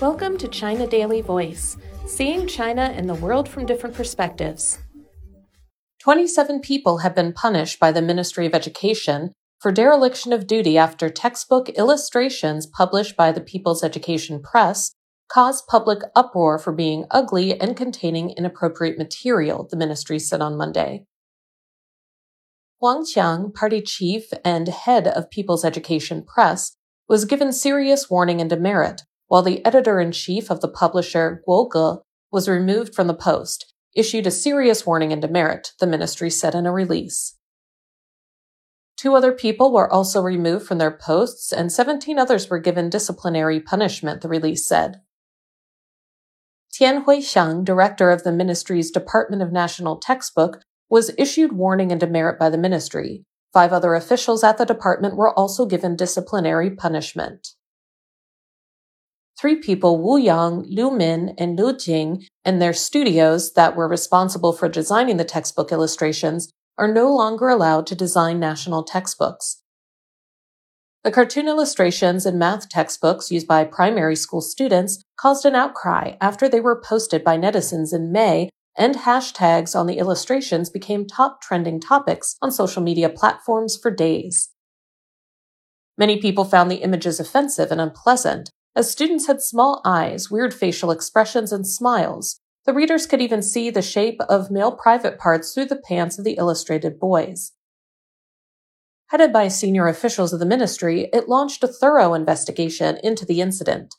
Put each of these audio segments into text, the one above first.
Welcome to China Daily Voice, seeing China and the world from different perspectives. 27 people have been punished by the Ministry of Education for dereliction of duty after textbook illustrations published by the People's Education Press caused public uproar for being ugly and containing inappropriate material, the ministry said on Monday. Huang Qiang, party chief and head of People's Education Press, was given serious warning and demerit, while the editor in chief of the publisher, Guo Ge, was removed from the post, issued a serious warning and demerit, the ministry said in a release. Two other people were also removed from their posts, and 17 others were given disciplinary punishment, the release said. Tian Huisheng, director of the ministry's Department of National Textbook, was issued warning and demerit by the ministry, Five other officials at the department were also given disciplinary punishment. Three people, Wu Yong, Lyu Min, and Lyu Jing, and their studios that were responsible for designing the textbook illustrations are no longer allowed to design national textbooks. The cartoon illustrations in math textbooks used by primary school students caused an outcry after they were posted by netizens in May and hashtags on the illustrations became top trending topics on social media platforms for days. Many people found the images offensive and unpleasant, as students had small eyes, weird facial expressions, and smiles. The readers could even see the shape of male private parts through the pants of the illustrated boys. Headed by senior officials of the ministry, it launched a thorough investigation into the incident.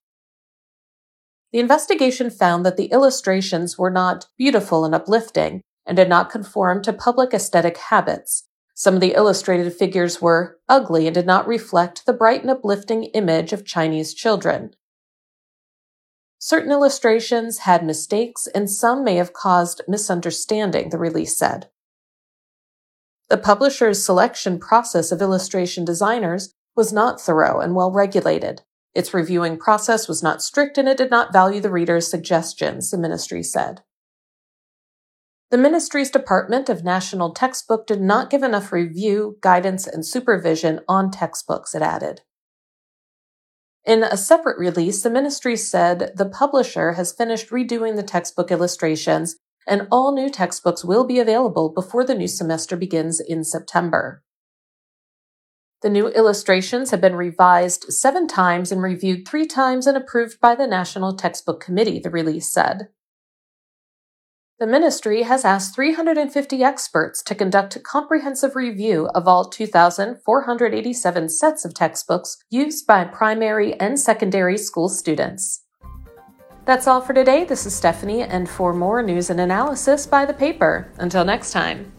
The investigation found that the illustrations were not beautiful and uplifting and did not conform to public aesthetic habits. Some of the illustrated figures were ugly and did not reflect the bright and uplifting image of Chinese children. Certain illustrations had mistakes and some may have caused misunderstanding, the release said. The publisher's selection process of illustration designers was not thorough and well regulated. Its reviewing process was not strict and it did not value the reader's suggestions, the ministry said. The ministry's Department of National Textbook did not give enough review, guidance, and supervision on textbooks, it added. In a separate release, the ministry said the publisher has finished redoing the textbook illustrations and all new textbooks will be available before the new semester begins in September. The new illustrations have been revised seven times and reviewed three times and approved by the National Textbook Committee, the release said. The ministry has asked 350 experts to conduct a comprehensive review of all 2,487 sets of textbooks used by primary and secondary school students. That's all for today. This is Stephanie, and for more news and analysis by the paper. Until next time.